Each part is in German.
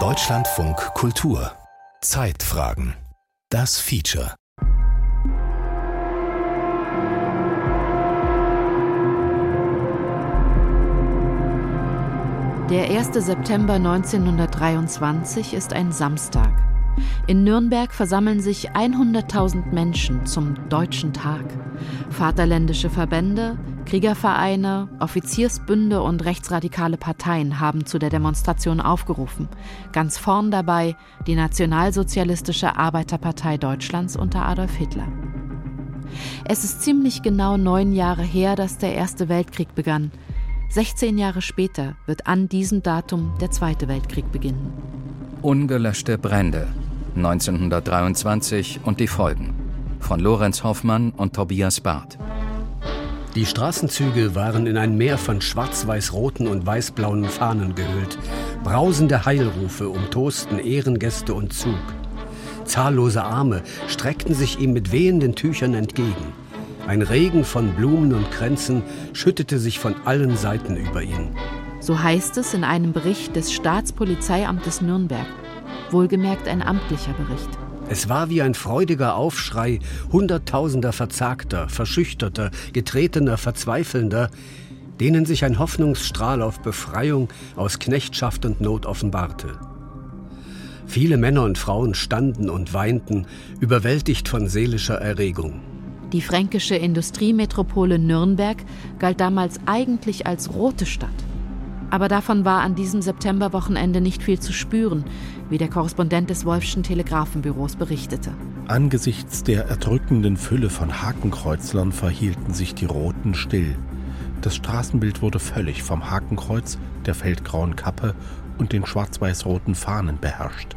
Deutschlandfunk Kultur Zeitfragen Das Feature Der 1. September 1923 ist ein Samstag. In Nürnberg versammeln sich 100.000 Menschen zum Deutschen Tag. Vaterländische Verbände, Kriegervereine, Offiziersbünde und rechtsradikale Parteien haben zu der Demonstration aufgerufen. Ganz vorn dabei die Nationalsozialistische Arbeiterpartei Deutschlands unter Adolf Hitler. Es ist ziemlich genau neun Jahre her, dass der Erste Weltkrieg begann. 16 Jahre später wird an diesem Datum der Zweite Weltkrieg beginnen. Ungelöschte Brände 1923 und die Folgen von Lorenz Hoffmann und Tobias Barth. Die Straßenzüge waren in ein Meer von schwarz-weiß-roten und weiß-blauen Fahnen gehüllt. Brausende Heilrufe umtosten Ehrengäste und Zug. Zahllose Arme streckten sich ihm mit wehenden Tüchern entgegen. Ein Regen von Blumen und Kränzen schüttete sich von allen Seiten über ihn. So heißt es in einem Bericht des Staatspolizeiamtes Nürnberg. Wohlgemerkt ein amtlicher Bericht. Es war wie ein freudiger Aufschrei hunderttausender Verzagter, Verschüchterter, Getretener, Verzweifelnder, denen sich ein Hoffnungsstrahl auf Befreiung aus Knechtschaft und Not offenbarte. Viele Männer und Frauen standen und weinten, überwältigt von seelischer Erregung. Die fränkische Industriemetropole Nürnberg galt damals eigentlich als rote Stadt. Aber davon war an diesem Septemberwochenende nicht viel zu spüren, wie der Korrespondent des Wolfschen Telegrafenbüros berichtete. Angesichts der erdrückenden Fülle von Hakenkreuzlern verhielten sich die Roten still. Das Straßenbild wurde völlig vom Hakenkreuz, der feldgrauen Kappe und den schwarz-weiß-roten Fahnen beherrscht.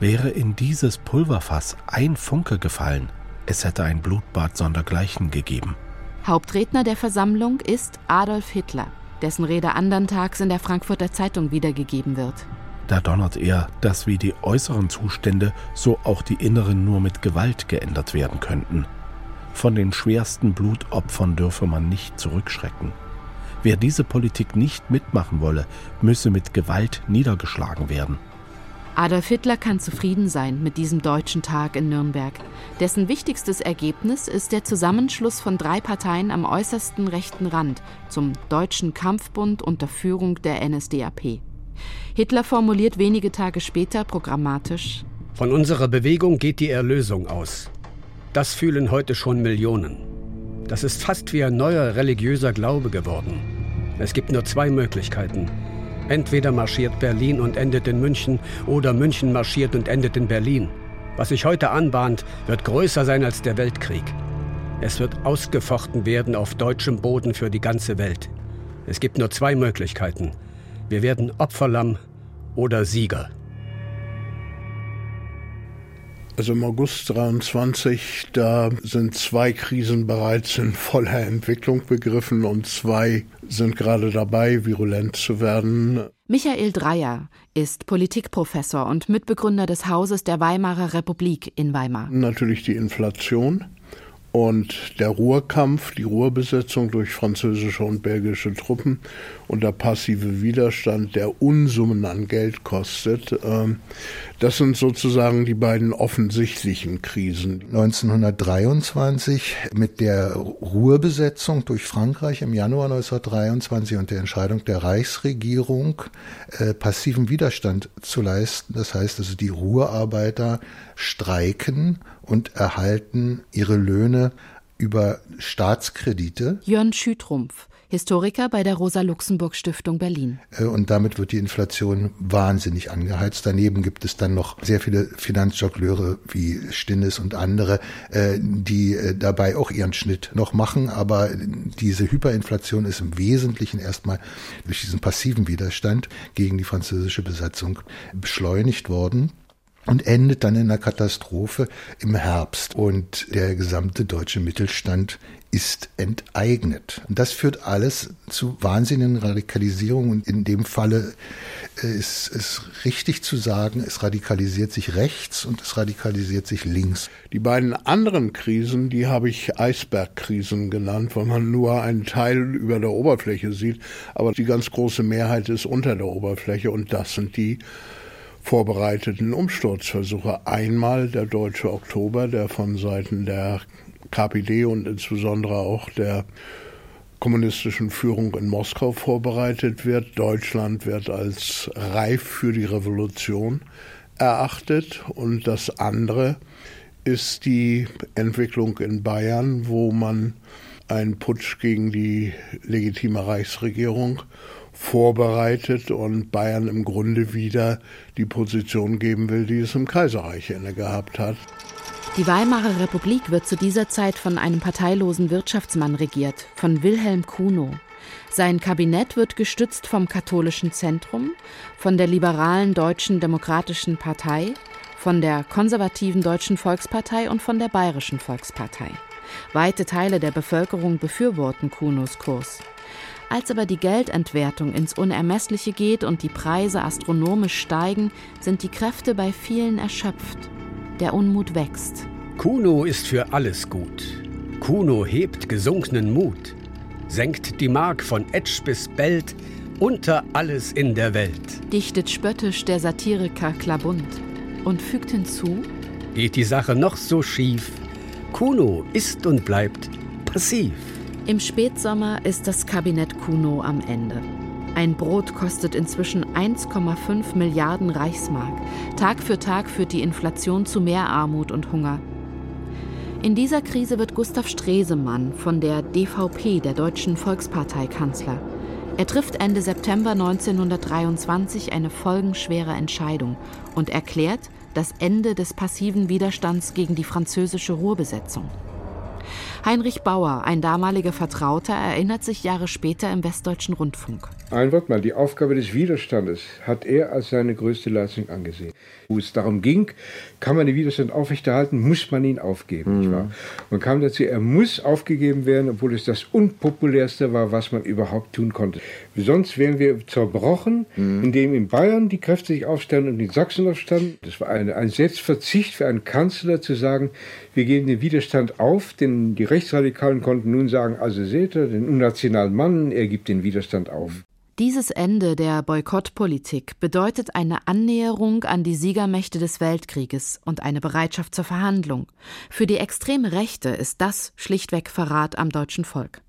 Wäre in dieses Pulverfass ein Funke gefallen, es hätte ein Blutbad sondergleichen gegeben. Hauptredner der Versammlung ist Adolf Hitler, dessen Rede andern Tags in der Frankfurter Zeitung wiedergegeben wird. Da donnert er, dass wie die äußeren Zustände, so auch die inneren nur mit Gewalt geändert werden könnten. Von den schwersten Blutopfern dürfe man nicht zurückschrecken. Wer diese Politik nicht mitmachen wolle, müsse mit Gewalt niedergeschlagen werden. Adolf Hitler kann zufrieden sein mit diesem deutschen Tag in Nürnberg. Dessen wichtigstes Ergebnis ist der Zusammenschluss von drei Parteien am äußersten rechten Rand zum Deutschen Kampfbund unter Führung der NSDAP. Hitler formuliert wenige Tage später programmatisch Von unserer Bewegung geht die Erlösung aus. Das fühlen heute schon Millionen. Das ist fast wie ein neuer religiöser Glaube geworden. Es gibt nur zwei Möglichkeiten Entweder marschiert Berlin und endet in München oder München marschiert und endet in Berlin. Was sich heute anbahnt, wird größer sein als der Weltkrieg. Es wird ausgefochten werden auf deutschem Boden für die ganze Welt. Es gibt nur zwei Möglichkeiten. Wir werden Opferlamm oder Sieger. Also im August 23, da sind zwei Krisen bereits in voller Entwicklung begriffen und zwei sind gerade dabei, virulent zu werden. Michael Dreyer ist Politikprofessor und Mitbegründer des Hauses der Weimarer Republik in Weimar. Natürlich die Inflation und der Ruhrkampf, die Ruhrbesetzung durch französische und belgische Truppen und der passive Widerstand, der Unsummen an Geld kostet, ähm, das sind sozusagen die beiden offensichtlichen Krisen. 1923 mit der Ruhrbesetzung durch Frankreich im Januar 1923 und der Entscheidung der Reichsregierung, äh, passiven Widerstand zu leisten. Das heißt also, die Ruhrarbeiter streiken und erhalten ihre Löhne über Staatskredite. Jörn Schütrumpf, Historiker bei der Rosa-Luxemburg-Stiftung Berlin. Äh, und damit wird die Inflation wahnsinnig angeheizt. Daneben gibt es dann noch sehr viele Finanzjonkleure wie Stinnes und andere, äh, die äh, dabei auch ihren Schnitt noch machen. Aber diese Hyperinflation ist im Wesentlichen erstmal durch diesen passiven Widerstand gegen die französische Besatzung beschleunigt worden. Und endet dann in einer Katastrophe im Herbst. Und der gesamte deutsche Mittelstand ist enteignet. Und das führt alles zu wahnsinnigen Radikalisierungen. Und in dem Falle äh, ist es richtig zu sagen, es radikalisiert sich rechts und es radikalisiert sich links. Die beiden anderen Krisen, die habe ich Eisbergkrisen genannt, weil man nur einen Teil über der Oberfläche sieht. Aber die ganz große Mehrheit ist unter der Oberfläche und das sind die vorbereiteten Umsturzversuche. Einmal der deutsche Oktober, der von Seiten der KPD und insbesondere auch der kommunistischen Führung in Moskau vorbereitet wird. Deutschland wird als reif für die Revolution erachtet. Und das andere ist die Entwicklung in Bayern, wo man einen Putsch gegen die legitime Reichsregierung vorbereitet und Bayern im Grunde wieder die Position geben will, die es im Kaiserreich inne gehabt hat. Die Weimarer Republik wird zu dieser Zeit von einem parteilosen Wirtschaftsmann regiert, von Wilhelm Kuno. Sein Kabinett wird gestützt vom katholischen Zentrum, von der liberalen Deutschen Demokratischen Partei, von der konservativen Deutschen Volkspartei und von der Bayerischen Volkspartei. Weite Teile der Bevölkerung befürworten Kunos Kurs. Als aber die Geldentwertung ins Unermessliche geht und die Preise astronomisch steigen, sind die Kräfte bei vielen erschöpft. Der Unmut wächst. Kuno ist für alles gut. Kuno hebt gesunkenen Mut, senkt die Mark von Etsch bis Belt unter alles in der Welt. Dichtet spöttisch der Satiriker Klabund und fügt hinzu: Geht die Sache noch so schief, Kuno ist und bleibt passiv. Im Spätsommer ist das Kabinett Kuno am Ende. Ein Brot kostet inzwischen 1,5 Milliarden Reichsmark. Tag für Tag führt die Inflation zu mehr Armut und Hunger. In dieser Krise wird Gustav Stresemann von der DVP, der Deutschen Volkspartei, Kanzler. Er trifft Ende September 1923 eine folgenschwere Entscheidung und erklärt das Ende des passiven Widerstands gegen die französische Ruhrbesetzung. Heinrich Bauer, ein damaliger Vertrauter, erinnert sich Jahre später im Westdeutschen Rundfunk. Ein Wort mal, die Aufgabe des Widerstandes hat er als seine größte Leistung angesehen. Wo es darum ging, kann man den Widerstand aufrechterhalten, muss man ihn aufgeben. Mhm. Und kam dazu, er muss aufgegeben werden, obwohl es das Unpopulärste war, was man überhaupt tun konnte. Sonst wären wir zerbrochen, mhm. indem in Bayern die Kräfte sich aufstanden und in Sachsen aufstanden. Das war eine, ein Selbstverzicht für einen Kanzler zu sagen, wir geben den Widerstand auf, denn die Rechtsradikalen konnten nun sagen, also seht ihr, den unnationalen Mann, er gibt den Widerstand auf. Dieses Ende der Boykottpolitik bedeutet eine Annäherung an die Siegermächte des Weltkrieges und eine Bereitschaft zur Verhandlung. Für die extreme Rechte ist das schlichtweg Verrat am deutschen Volk.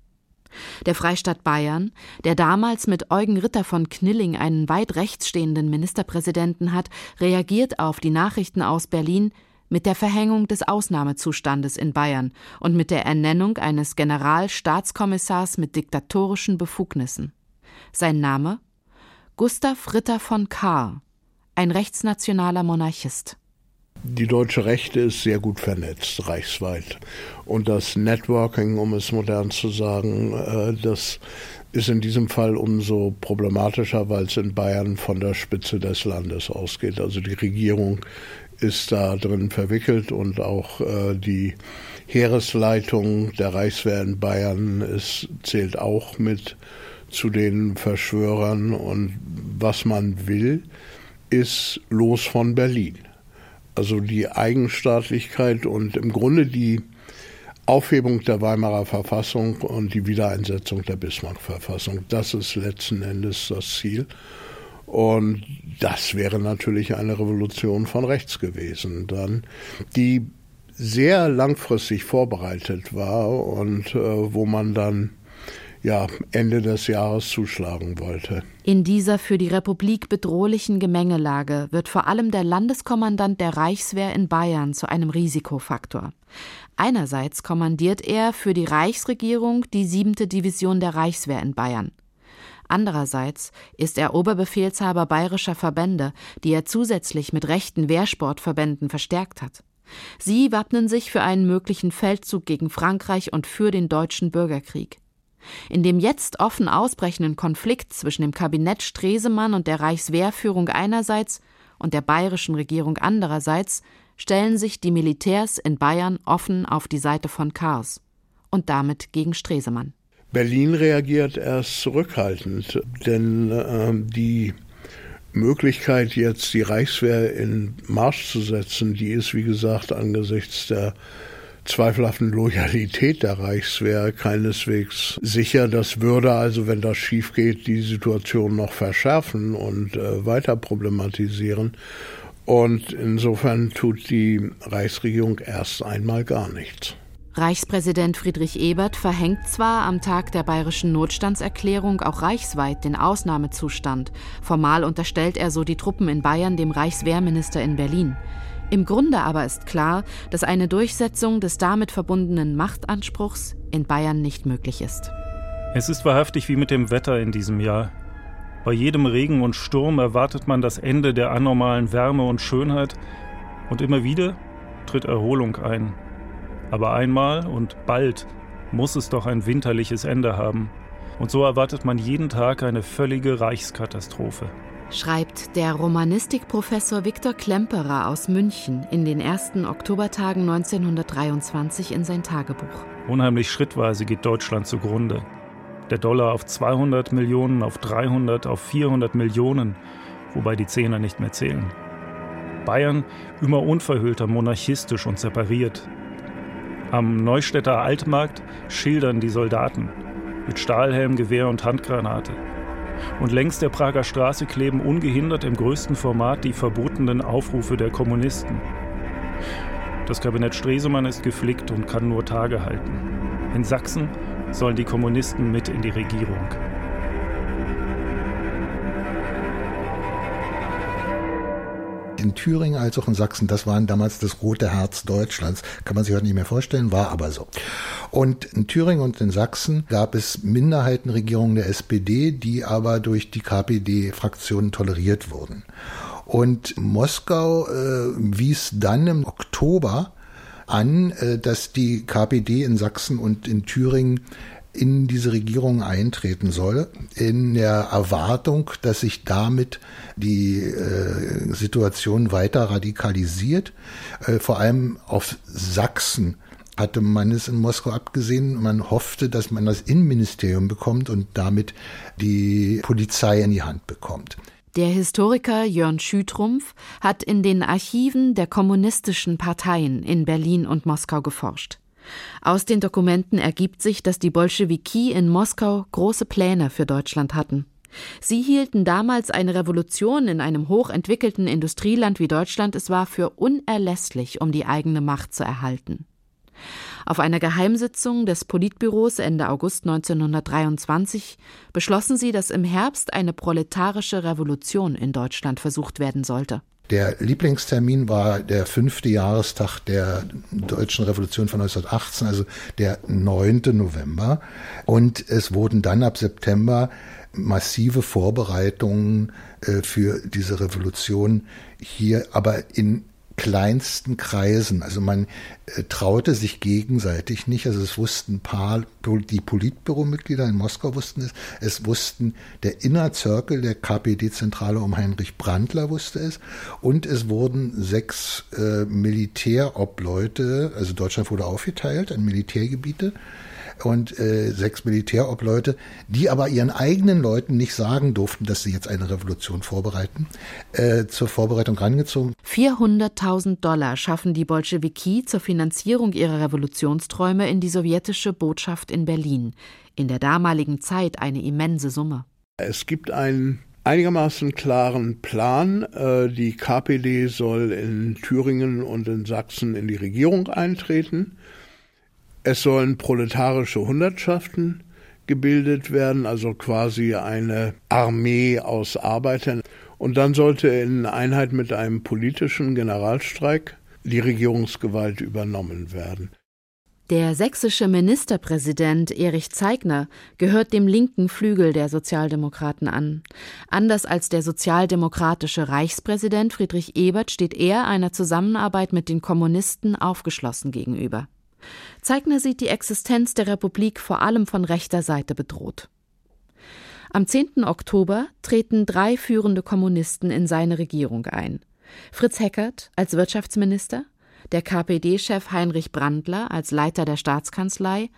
Der Freistaat Bayern, der damals mit Eugen Ritter von Knilling einen weit rechts stehenden Ministerpräsidenten hat, reagiert auf die Nachrichten aus Berlin mit der Verhängung des Ausnahmezustandes in Bayern und mit der Ernennung eines Generalstaatskommissars mit diktatorischen Befugnissen. Sein Name? Gustav Ritter von Kahr, ein rechtsnationaler Monarchist. Die deutsche Rechte ist sehr gut vernetzt, reichsweit. Und das Networking, um es modern zu sagen, äh, das ist in diesem Fall umso problematischer, weil es in Bayern von der Spitze des Landes ausgeht. Also die Regierung ist da drin verwickelt und auch äh, die Heeresleitung der Reichswehr in Bayern ist, zählt auch mit zu den Verschwörern und was man will, ist los von Berlin. Also die Eigenstaatlichkeit und im Grunde die Aufhebung der Weimarer Verfassung und die Wiedereinsetzung der Bismarck-Verfassung. Das ist letzten Endes das Ziel. Und das wäre natürlich eine Revolution von rechts gewesen, dann die sehr langfristig vorbereitet war und äh, wo man dann ja, Ende des Jahres zuschlagen wollte. In dieser für die Republik bedrohlichen Gemengelage wird vor allem der Landeskommandant der Reichswehr in Bayern zu einem Risikofaktor. Einerseits kommandiert er für die Reichsregierung die siebente Division der Reichswehr in Bayern. Andererseits ist er Oberbefehlshaber bayerischer Verbände, die er zusätzlich mit rechten Wehrsportverbänden verstärkt hat. Sie wappnen sich für einen möglichen Feldzug gegen Frankreich und für den deutschen Bürgerkrieg. In dem jetzt offen ausbrechenden Konflikt zwischen dem Kabinett Stresemann und der Reichswehrführung einerseits und der bayerischen Regierung andererseits stellen sich die Militärs in Bayern offen auf die Seite von Kars und damit gegen Stresemann. Berlin reagiert erst zurückhaltend, denn äh, die Möglichkeit, jetzt die Reichswehr in Marsch zu setzen, die ist, wie gesagt, angesichts der zweifelhaften Loyalität der Reichswehr keineswegs sicher. Das würde also, wenn das schief geht, die Situation noch verschärfen und äh, weiter problematisieren. Und insofern tut die Reichsregierung erst einmal gar nichts. Reichspräsident Friedrich Ebert verhängt zwar am Tag der bayerischen Notstandserklärung auch reichsweit den Ausnahmezustand. Formal unterstellt er so die Truppen in Bayern dem Reichswehrminister in Berlin. Im Grunde aber ist klar, dass eine Durchsetzung des damit verbundenen Machtanspruchs in Bayern nicht möglich ist. Es ist wahrhaftig wie mit dem Wetter in diesem Jahr. Bei jedem Regen und Sturm erwartet man das Ende der anormalen Wärme und Schönheit und immer wieder tritt Erholung ein. Aber einmal und bald muss es doch ein winterliches Ende haben. Und so erwartet man jeden Tag eine völlige Reichskatastrophe schreibt der Romanistikprofessor Viktor Klemperer aus München in den ersten Oktobertagen 1923 in sein Tagebuch. Unheimlich schrittweise geht Deutschland zugrunde. Der Dollar auf 200 Millionen, auf 300, auf 400 Millionen, wobei die Zehner nicht mehr zählen. Bayern immer unverhüllter, monarchistisch und separiert. Am Neustädter Altmarkt schildern die Soldaten mit Stahlhelm, Gewehr und Handgranate. Und längs der Prager Straße kleben ungehindert im größten Format die verbotenen Aufrufe der Kommunisten. Das Kabinett Stresemann ist geflickt und kann nur Tage halten. In Sachsen sollen die Kommunisten mit in die Regierung. in Thüringen als auch in Sachsen, das waren damals das rote Herz Deutschlands. Kann man sich heute nicht mehr vorstellen, war aber so. Und in Thüringen und in Sachsen gab es Minderheitenregierungen der SPD, die aber durch die KPD-Fraktionen toleriert wurden. Und Moskau äh, wies dann im Oktober an, äh, dass die KPD in Sachsen und in Thüringen in diese Regierung eintreten soll, in der Erwartung, dass sich damit die äh, Situation weiter radikalisiert. Äh, vor allem auf Sachsen hatte man es in Moskau abgesehen. Man hoffte, dass man das Innenministerium bekommt und damit die Polizei in die Hand bekommt. Der Historiker Jörn Schütrumpf hat in den Archiven der kommunistischen Parteien in Berlin und Moskau geforscht. Aus den Dokumenten ergibt sich, dass die Bolschewiki in Moskau große Pläne für Deutschland hatten. Sie hielten damals eine Revolution in einem hochentwickelten Industrieland wie Deutschland es war für unerlässlich, um die eigene Macht zu erhalten. Auf einer Geheimsitzung des Politbüros Ende August 1923 beschlossen sie, dass im Herbst eine proletarische Revolution in Deutschland versucht werden sollte. Der Lieblingstermin war der fünfte Jahrestag der deutschen Revolution von 1918, also der 9. November. Und es wurden dann ab September massive Vorbereitungen äh, für diese Revolution hier aber in kleinsten Kreisen. Also man äh, traute sich gegenseitig nicht. Also es wussten ein paar, die Politbüromitglieder in Moskau wussten es. Es wussten der Inner Circle der KPD-Zentrale um Heinrich Brandler wusste es. Und es wurden sechs äh, Militärobleute, also Deutschland wurde aufgeteilt in Militärgebiete und äh, sechs Militärobleute, die aber ihren eigenen Leuten nicht sagen durften, dass sie jetzt eine Revolution vorbereiten, äh, zur Vorbereitung rangezogen. 400.000 Dollar schaffen die Bolschewiki zur Finanzierung ihrer Revolutionsträume in die sowjetische Botschaft in Berlin. In der damaligen Zeit eine immense Summe. Es gibt einen einigermaßen klaren Plan. Äh, die KPD soll in Thüringen und in Sachsen in die Regierung eintreten. Es sollen proletarische Hundertschaften gebildet werden, also quasi eine Armee aus Arbeitern. Und dann sollte in Einheit mit einem politischen Generalstreik die Regierungsgewalt übernommen werden. Der sächsische Ministerpräsident Erich Zeigner gehört dem linken Flügel der Sozialdemokraten an. Anders als der sozialdemokratische Reichspräsident Friedrich Ebert steht er einer Zusammenarbeit mit den Kommunisten aufgeschlossen gegenüber. Zeigner sieht die Existenz der Republik vor allem von rechter Seite bedroht. Am 10. Oktober treten drei führende Kommunisten in seine Regierung ein. Fritz Heckert als Wirtschaftsminister, der KPD-Chef Heinrich Brandler als Leiter der Staatskanzlei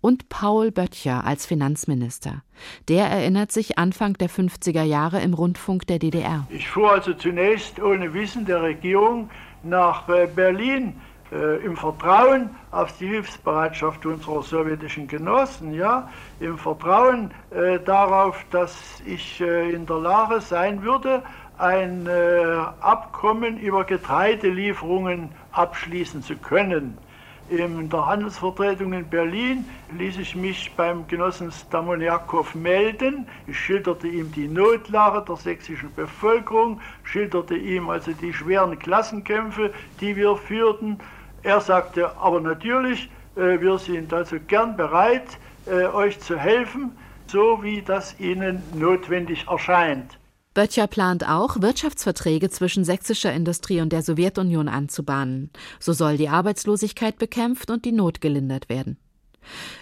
und Paul Böttcher als Finanzminister. Der erinnert sich Anfang der 50er Jahre im Rundfunk der DDR. Ich fuhr also zunächst ohne Wissen der Regierung nach äh, Berlin im Vertrauen auf die Hilfsbereitschaft unserer sowjetischen Genossen, ja, im Vertrauen äh, darauf, dass ich äh, in der Lage sein würde, ein äh, Abkommen über Getreidelieferungen abschließen zu können. In der Handelsvertretung in Berlin ließ ich mich beim Genossen Stamoniakow melden. Ich schilderte ihm die Notlage der sächsischen Bevölkerung, schilderte ihm also die schweren Klassenkämpfe, die wir führten. Er sagte, aber natürlich, äh, wir sind also gern bereit, äh, euch zu helfen, so wie das Ihnen notwendig erscheint. Böttcher plant auch, Wirtschaftsverträge zwischen sächsischer Industrie und der Sowjetunion anzubahnen. So soll die Arbeitslosigkeit bekämpft und die Not gelindert werden.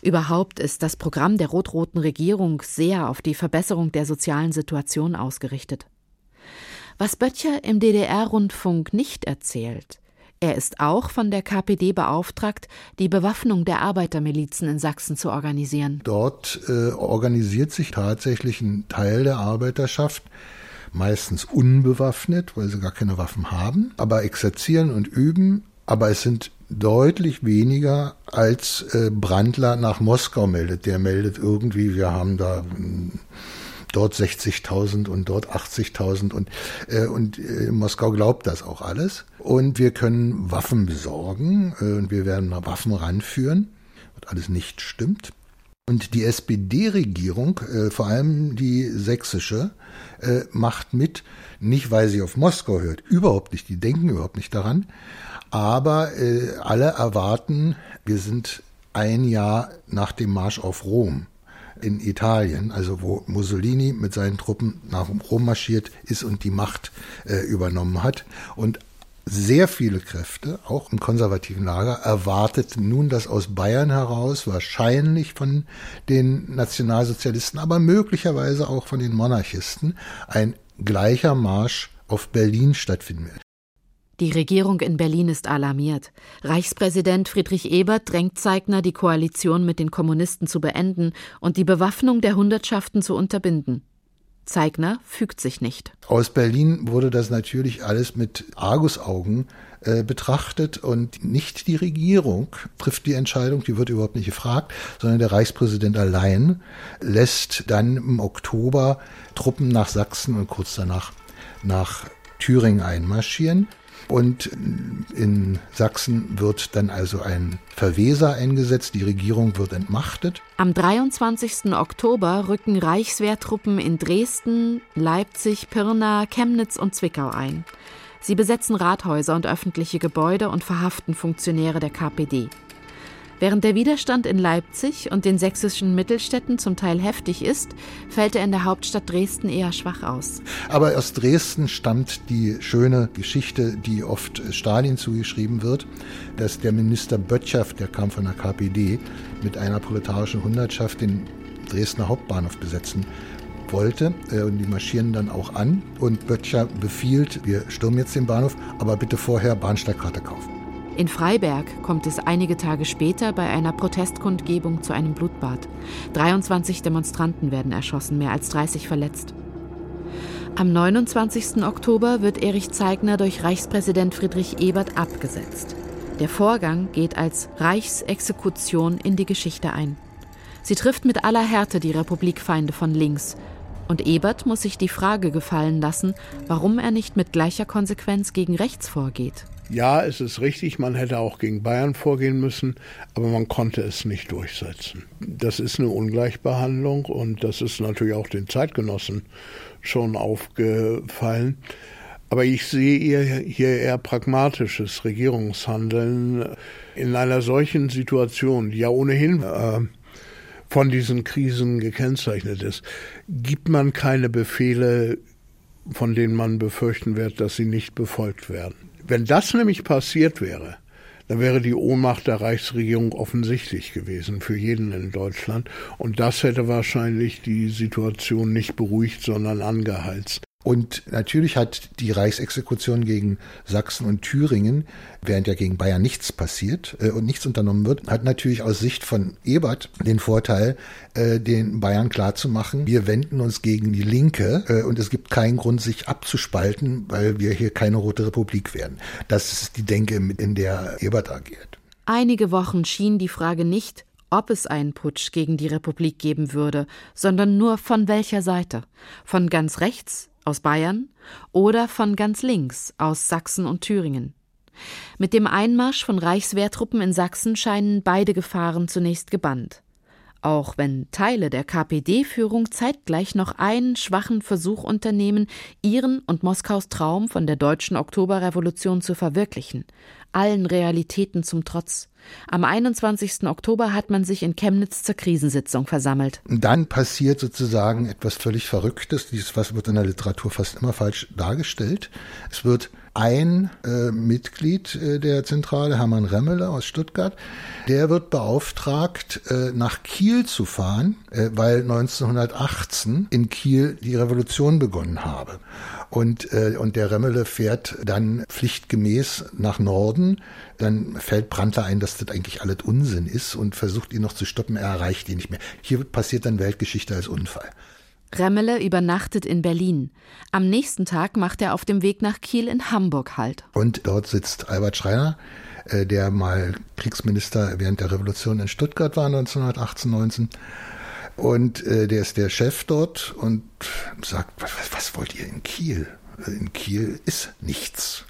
Überhaupt ist das Programm der rot-roten Regierung sehr auf die Verbesserung der sozialen Situation ausgerichtet. Was Böttcher im DDR-Rundfunk nicht erzählt, er ist auch von der KPD beauftragt, die Bewaffnung der Arbeitermilizen in Sachsen zu organisieren. Dort äh, organisiert sich tatsächlich ein Teil der Arbeiterschaft, meistens unbewaffnet, weil sie gar keine Waffen haben, aber exerzieren und üben. Aber es sind deutlich weniger als äh, Brandler nach Moskau meldet. Der meldet irgendwie, wir haben da hm, dort 60.000 und dort 80.000 und, äh, und äh, Moskau glaubt das auch alles. Und wir können Waffen besorgen äh, und wir werden Waffen ranführen, was alles nicht stimmt. Und die SPD-Regierung, äh, vor allem die sächsische, äh, macht mit, nicht weil sie auf Moskau hört, überhaupt nicht, die denken überhaupt nicht daran, aber äh, alle erwarten, wir sind ein Jahr nach dem Marsch auf Rom in Italien, also wo Mussolini mit seinen Truppen nach Rom marschiert ist und die Macht äh, übernommen hat. Und sehr viele Kräfte, auch im konservativen Lager, erwarteten nun, dass aus Bayern heraus, wahrscheinlich von den Nationalsozialisten, aber möglicherweise auch von den Monarchisten, ein gleicher Marsch auf Berlin stattfinden wird. Die Regierung in Berlin ist alarmiert. Reichspräsident Friedrich Ebert drängt Zeigner, die Koalition mit den Kommunisten zu beenden und die Bewaffnung der Hundertschaften zu unterbinden. Zeigner fügt sich nicht. Aus Berlin wurde das natürlich alles mit Argusaugen äh, betrachtet und nicht die Regierung trifft die Entscheidung, die wird überhaupt nicht gefragt, sondern der Reichspräsident allein lässt dann im Oktober Truppen nach Sachsen und kurz danach nach Thüringen einmarschieren. Und in Sachsen wird dann also ein Verweser eingesetzt, die Regierung wird entmachtet. Am 23. Oktober rücken Reichswehrtruppen in Dresden, Leipzig, Pirna, Chemnitz und Zwickau ein. Sie besetzen Rathäuser und öffentliche Gebäude und verhaften Funktionäre der KPD. Während der Widerstand in Leipzig und den sächsischen Mittelstädten zum Teil heftig ist, fällt er in der Hauptstadt Dresden eher schwach aus. Aber aus Dresden stammt die schöne Geschichte, die oft Stalin zugeschrieben wird, dass der Minister Böttcher, der kam von der KPD, mit einer proletarischen Hundertschaft den Dresdner Hauptbahnhof besetzen wollte. Äh, und die marschieren dann auch an. Und Böttcher befiehlt, wir stürmen jetzt den Bahnhof, aber bitte vorher Bahnsteigkarte kaufen. In Freiberg kommt es einige Tage später bei einer Protestkundgebung zu einem Blutbad. 23 Demonstranten werden erschossen, mehr als 30 verletzt. Am 29. Oktober wird Erich Zeigner durch Reichspräsident Friedrich Ebert abgesetzt. Der Vorgang geht als Reichsexekution in die Geschichte ein. Sie trifft mit aller Härte die Republikfeinde von links. Und Ebert muss sich die Frage gefallen lassen, warum er nicht mit gleicher Konsequenz gegen rechts vorgeht. Ja, es ist richtig, man hätte auch gegen Bayern vorgehen müssen, aber man konnte es nicht durchsetzen. Das ist eine Ungleichbehandlung und das ist natürlich auch den Zeitgenossen schon aufgefallen. Aber ich sehe hier eher pragmatisches Regierungshandeln in einer solchen Situation, die ja ohnehin äh, von diesen Krisen gekennzeichnet ist. Gibt man keine Befehle, von denen man befürchten wird, dass sie nicht befolgt werden. Wenn das nämlich passiert wäre, dann wäre die Ohnmacht der Reichsregierung offensichtlich gewesen für jeden in Deutschland. Und das hätte wahrscheinlich die Situation nicht beruhigt, sondern angeheizt. Und natürlich hat die Reichsexekution gegen Sachsen und Thüringen, während ja gegen Bayern nichts passiert äh, und nichts unternommen wird, hat natürlich aus Sicht von Ebert den Vorteil, äh, den Bayern klarzumachen, wir wenden uns gegen die Linke äh, und es gibt keinen Grund, sich abzuspalten, weil wir hier keine rote Republik werden. Das ist die Denke, in der Ebert agiert. Einige Wochen schien die Frage nicht, ob es einen Putsch gegen die Republik geben würde, sondern nur von welcher Seite. Von ganz rechts aus Bayern oder von ganz links aus Sachsen und Thüringen. Mit dem Einmarsch von Reichswehrtruppen in Sachsen scheinen beide Gefahren zunächst gebannt. Auch wenn Teile der KPD-Führung zeitgleich noch einen schwachen Versuch unternehmen, ihren und Moskaus Traum von der deutschen Oktoberrevolution zu verwirklichen, allen Realitäten zum Trotz. Am 21. Oktober hat man sich in Chemnitz zur Krisensitzung versammelt. Dann passiert sozusagen etwas völlig Verrücktes. Dieses was wird in der Literatur fast immer falsch dargestellt. Es wird ein äh, Mitglied äh, der Zentrale, Hermann Remmele aus Stuttgart, der wird beauftragt, äh, nach Kiel zu fahren, äh, weil 1918 in Kiel die Revolution begonnen habe. Und, äh, und der Remmele fährt dann pflichtgemäß nach Norden. Dann fällt Brandler ein, dass das eigentlich alles Unsinn ist und versucht ihn noch zu stoppen. Er erreicht ihn nicht mehr. Hier passiert dann Weltgeschichte als Unfall. Remmele übernachtet in Berlin. Am nächsten Tag macht er auf dem Weg nach Kiel in Hamburg Halt. Und dort sitzt Albert Schreiner, äh, der mal Kriegsminister während der Revolution in Stuttgart war 1918, 19. Und äh, der ist der Chef dort und sagt, was, wollt ihr in Kiel? In Kiel ist nichts.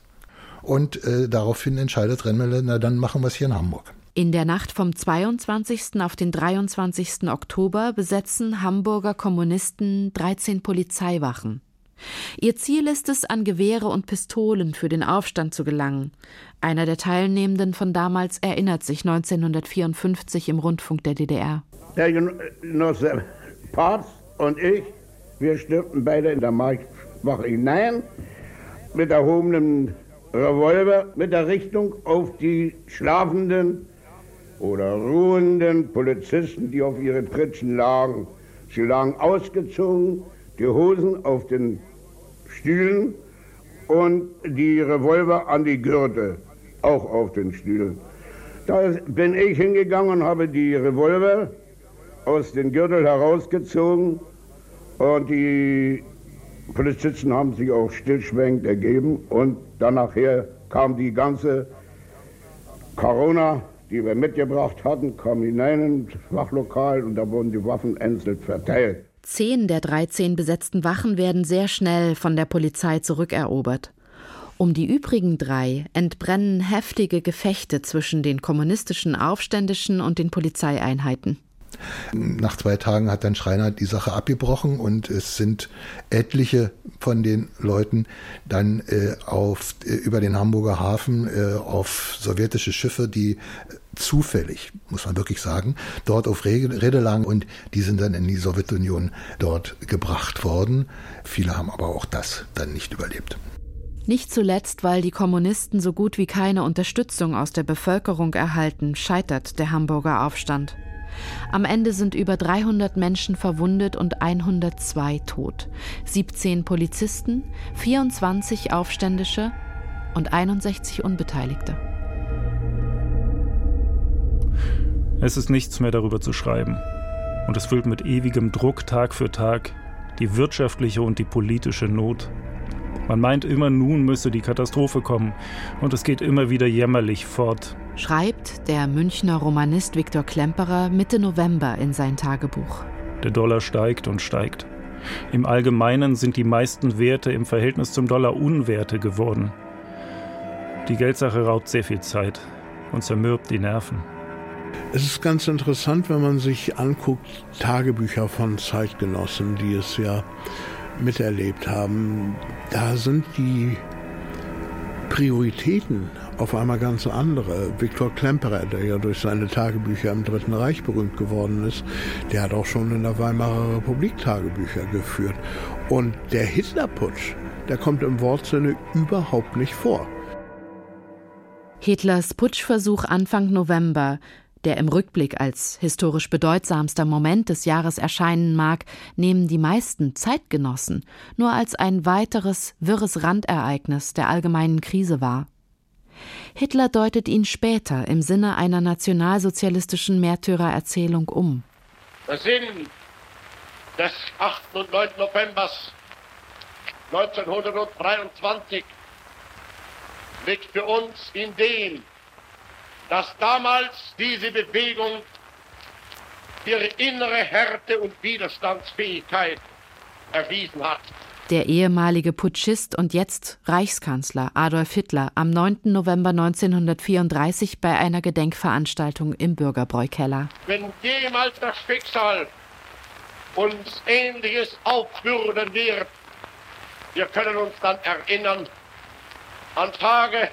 Und äh, daraufhin entscheidet Remmele, na dann machen wir es hier in Hamburg. In der Nacht vom 22. auf den 23. Oktober besetzen Hamburger Kommunisten 13 Polizeiwachen. Ihr Ziel ist es, an Gewehre und Pistolen für den Aufstand zu gelangen. Einer der Teilnehmenden von damals erinnert sich 1954 im Rundfunk der DDR. Der Genosse Parz und ich, wir stürmten beide in der Marktwache hinein mit erhobenem Revolver mit der Richtung auf die schlafenden oder ruhenden Polizisten, die auf ihren Pritschen lagen. Sie lagen ausgezogen, die Hosen auf den Stühlen und die Revolver an die Gürtel, auch auf den Stühlen. Da bin ich hingegangen und habe die Revolver aus den Gürtel herausgezogen und die Polizisten haben sich auch stillschweigend ergeben und dann nachher kam die ganze Corona, die wir mitgebracht hatten, kam hinein ins Wachlokal und da wurden die Waffen einzeln verteilt. Zehn der 13 besetzten Wachen werden sehr schnell von der Polizei zurückerobert. Um die übrigen drei entbrennen heftige Gefechte zwischen den kommunistischen Aufständischen und den Polizeieinheiten. Nach zwei Tagen hat dann Schreiner die Sache abgebrochen und es sind etliche von den Leuten dann äh, auf, äh, über den Hamburger Hafen äh, auf sowjetische Schiffe, die zufällig, muss man wirklich sagen, dort auf Rede lagen und die sind dann in die Sowjetunion dort gebracht worden. Viele haben aber auch das dann nicht überlebt. Nicht zuletzt, weil die Kommunisten so gut wie keine Unterstützung aus der Bevölkerung erhalten, scheitert der Hamburger Aufstand. Am Ende sind über 300 Menschen verwundet und 102 tot. 17 Polizisten, 24 Aufständische und 61 Unbeteiligte. Es ist nichts mehr darüber zu schreiben. Und es füllt mit ewigem Druck Tag für Tag die wirtschaftliche und die politische Not. Man meint immer, nun müsse die Katastrophe kommen. Und es geht immer wieder jämmerlich fort schreibt der Münchner Romanist Viktor Klemperer Mitte November in sein Tagebuch. Der Dollar steigt und steigt. Im Allgemeinen sind die meisten Werte im Verhältnis zum Dollar Unwerte geworden. Die Geldsache raubt sehr viel Zeit und zermürbt die Nerven. Es ist ganz interessant, wenn man sich anguckt, Tagebücher von Zeitgenossen, die es ja miterlebt haben. Da sind die Prioritäten auf einmal ganz andere. Viktor Klemperer, der ja durch seine Tagebücher im Dritten Reich berühmt geworden ist, der hat auch schon in der Weimarer Republik Tagebücher geführt. Und der Hitlerputsch, der kommt im Wortsinne überhaupt nicht vor. Hitlers Putschversuch Anfang November, der im Rückblick als historisch bedeutsamster Moment des Jahres erscheinen mag, nehmen die meisten Zeitgenossen nur als ein weiteres wirres Randereignis der allgemeinen Krise wahr. Hitler deutet ihn später im Sinne einer nationalsozialistischen Märtyrererzählung um. Der Sinn des 8. und 9. November 1923 liegt für uns in dem, dass damals diese Bewegung ihre innere Härte und Widerstandsfähigkeit erwiesen hat. Der ehemalige Putschist und jetzt Reichskanzler Adolf Hitler am 9. November 1934 bei einer Gedenkveranstaltung im Bürgerbräukeller. Wenn jemals das Schicksal uns Ähnliches aufbürden wird, wir können uns dann erinnern an Tage,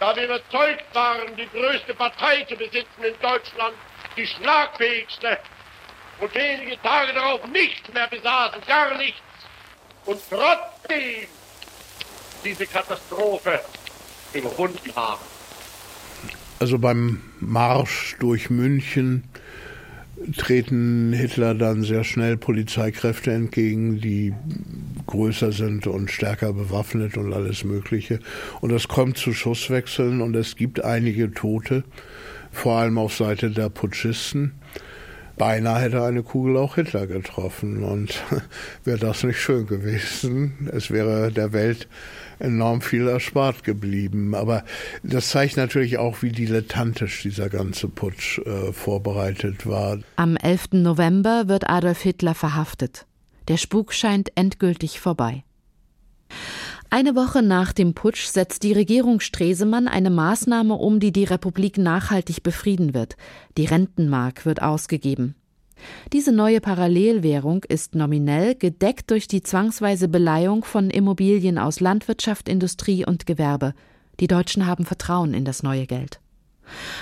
da wir überzeugt waren, die größte Partei zu besitzen in Deutschland, die schlagfähigste, und wenige Tage darauf nichts mehr besaßen, gar nichts, und trotzdem diese Katastrophe überwunden haben. Also beim Marsch durch München treten Hitler dann sehr schnell Polizeikräfte entgegen, die größer sind und stärker bewaffnet und alles Mögliche. Und es kommt zu Schusswechseln und es gibt einige Tote, vor allem auf Seite der Putschisten. Beinahe hätte eine Kugel auch Hitler getroffen und wäre das nicht schön gewesen. Es wäre der Welt enorm viel erspart geblieben. Aber das zeigt natürlich auch, wie dilettantisch dieser ganze Putsch äh, vorbereitet war. Am 11. November wird Adolf Hitler verhaftet. Der Spuk scheint endgültig vorbei. Eine Woche nach dem Putsch setzt die Regierung Stresemann eine Maßnahme um, die die Republik nachhaltig befrieden wird. Die Rentenmark wird ausgegeben. Diese neue Parallelwährung ist nominell gedeckt durch die zwangsweise Beleihung von Immobilien aus Landwirtschaft, Industrie und Gewerbe. Die Deutschen haben Vertrauen in das neue Geld.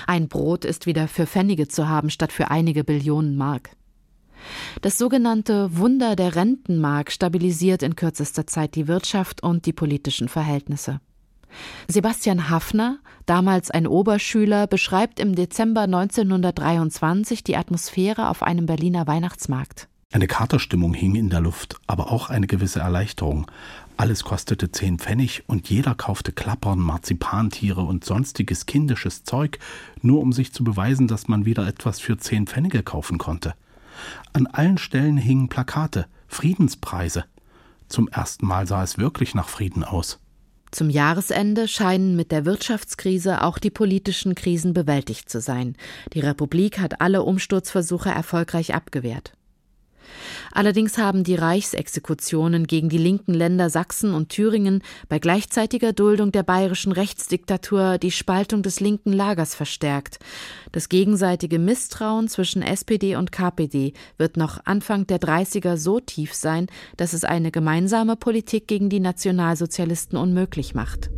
Ein Brot ist wieder für Pfennige zu haben statt für einige Billionen Mark. Das sogenannte Wunder der Rentenmark stabilisiert in kürzester Zeit die Wirtschaft und die politischen Verhältnisse. Sebastian Hafner, damals ein Oberschüler, beschreibt im Dezember 1923 die Atmosphäre auf einem Berliner Weihnachtsmarkt. Eine Katerstimmung hing in der Luft, aber auch eine gewisse Erleichterung. Alles kostete zehn Pfennig und jeder kaufte Klappern, Marzipantiere und sonstiges kindisches Zeug, nur um sich zu beweisen, dass man wieder etwas für zehn Pfennige kaufen konnte. An allen Stellen hingen Plakate, Friedenspreise. Zum ersten Mal sah es wirklich nach Frieden aus. Zum Jahresende scheinen mit der Wirtschaftskrise auch die politischen Krisen bewältigt zu sein. Die Republik hat alle Umsturzversuche erfolgreich abgewehrt. Allerdings haben die Reichsexekutionen gegen die linken Länder Sachsen und Thüringen bei gleichzeitiger Duldung der bayerischen Rechtsdiktatur die Spaltung des linken Lagers verstärkt. Das gegenseitige Misstrauen zwischen SPD und KPD wird noch Anfang der 30er so tief sein, dass es eine gemeinsame Politik gegen die Nationalsozialisten unmöglich macht.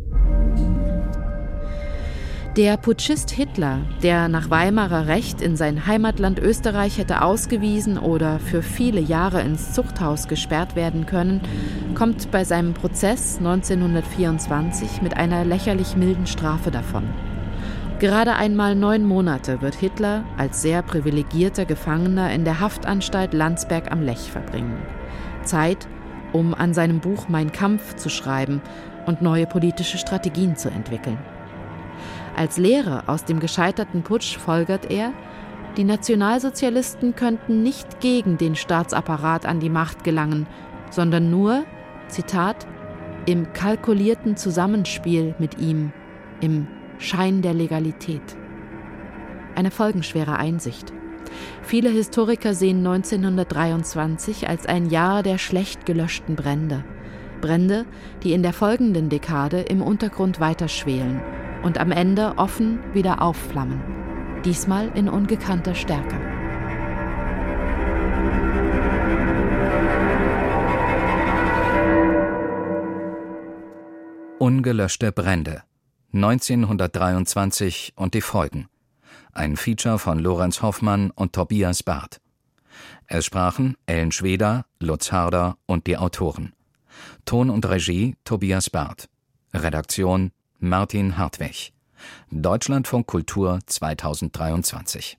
Der Putschist Hitler, der nach Weimarer Recht in sein Heimatland Österreich hätte ausgewiesen oder für viele Jahre ins Zuchthaus gesperrt werden können, kommt bei seinem Prozess 1924 mit einer lächerlich milden Strafe davon. Gerade einmal neun Monate wird Hitler als sehr privilegierter Gefangener in der Haftanstalt Landsberg am Lech verbringen. Zeit, um an seinem Buch Mein Kampf zu schreiben und neue politische Strategien zu entwickeln. Als Lehre aus dem gescheiterten Putsch folgert er, die Nationalsozialisten könnten nicht gegen den Staatsapparat an die Macht gelangen, sondern nur, Zitat, im kalkulierten Zusammenspiel mit ihm, im Schein der Legalität. Eine folgenschwere Einsicht. Viele Historiker sehen 1923 als ein Jahr der schlecht gelöschten Brände. Brände, die in der folgenden Dekade im Untergrund weiter schwelen und am Ende offen wieder aufflammen. Diesmal in ungekannter Stärke. Ungelöschte Brände 1923 und die Folgen. Ein Feature von Lorenz Hoffmann und Tobias Barth. Es sprachen Ellen Schweder, Lutz Harder und die Autoren. Ton und Regie Tobias Barth. Redaktion Martin Hartwig. Deutschlandfunk Kultur 2023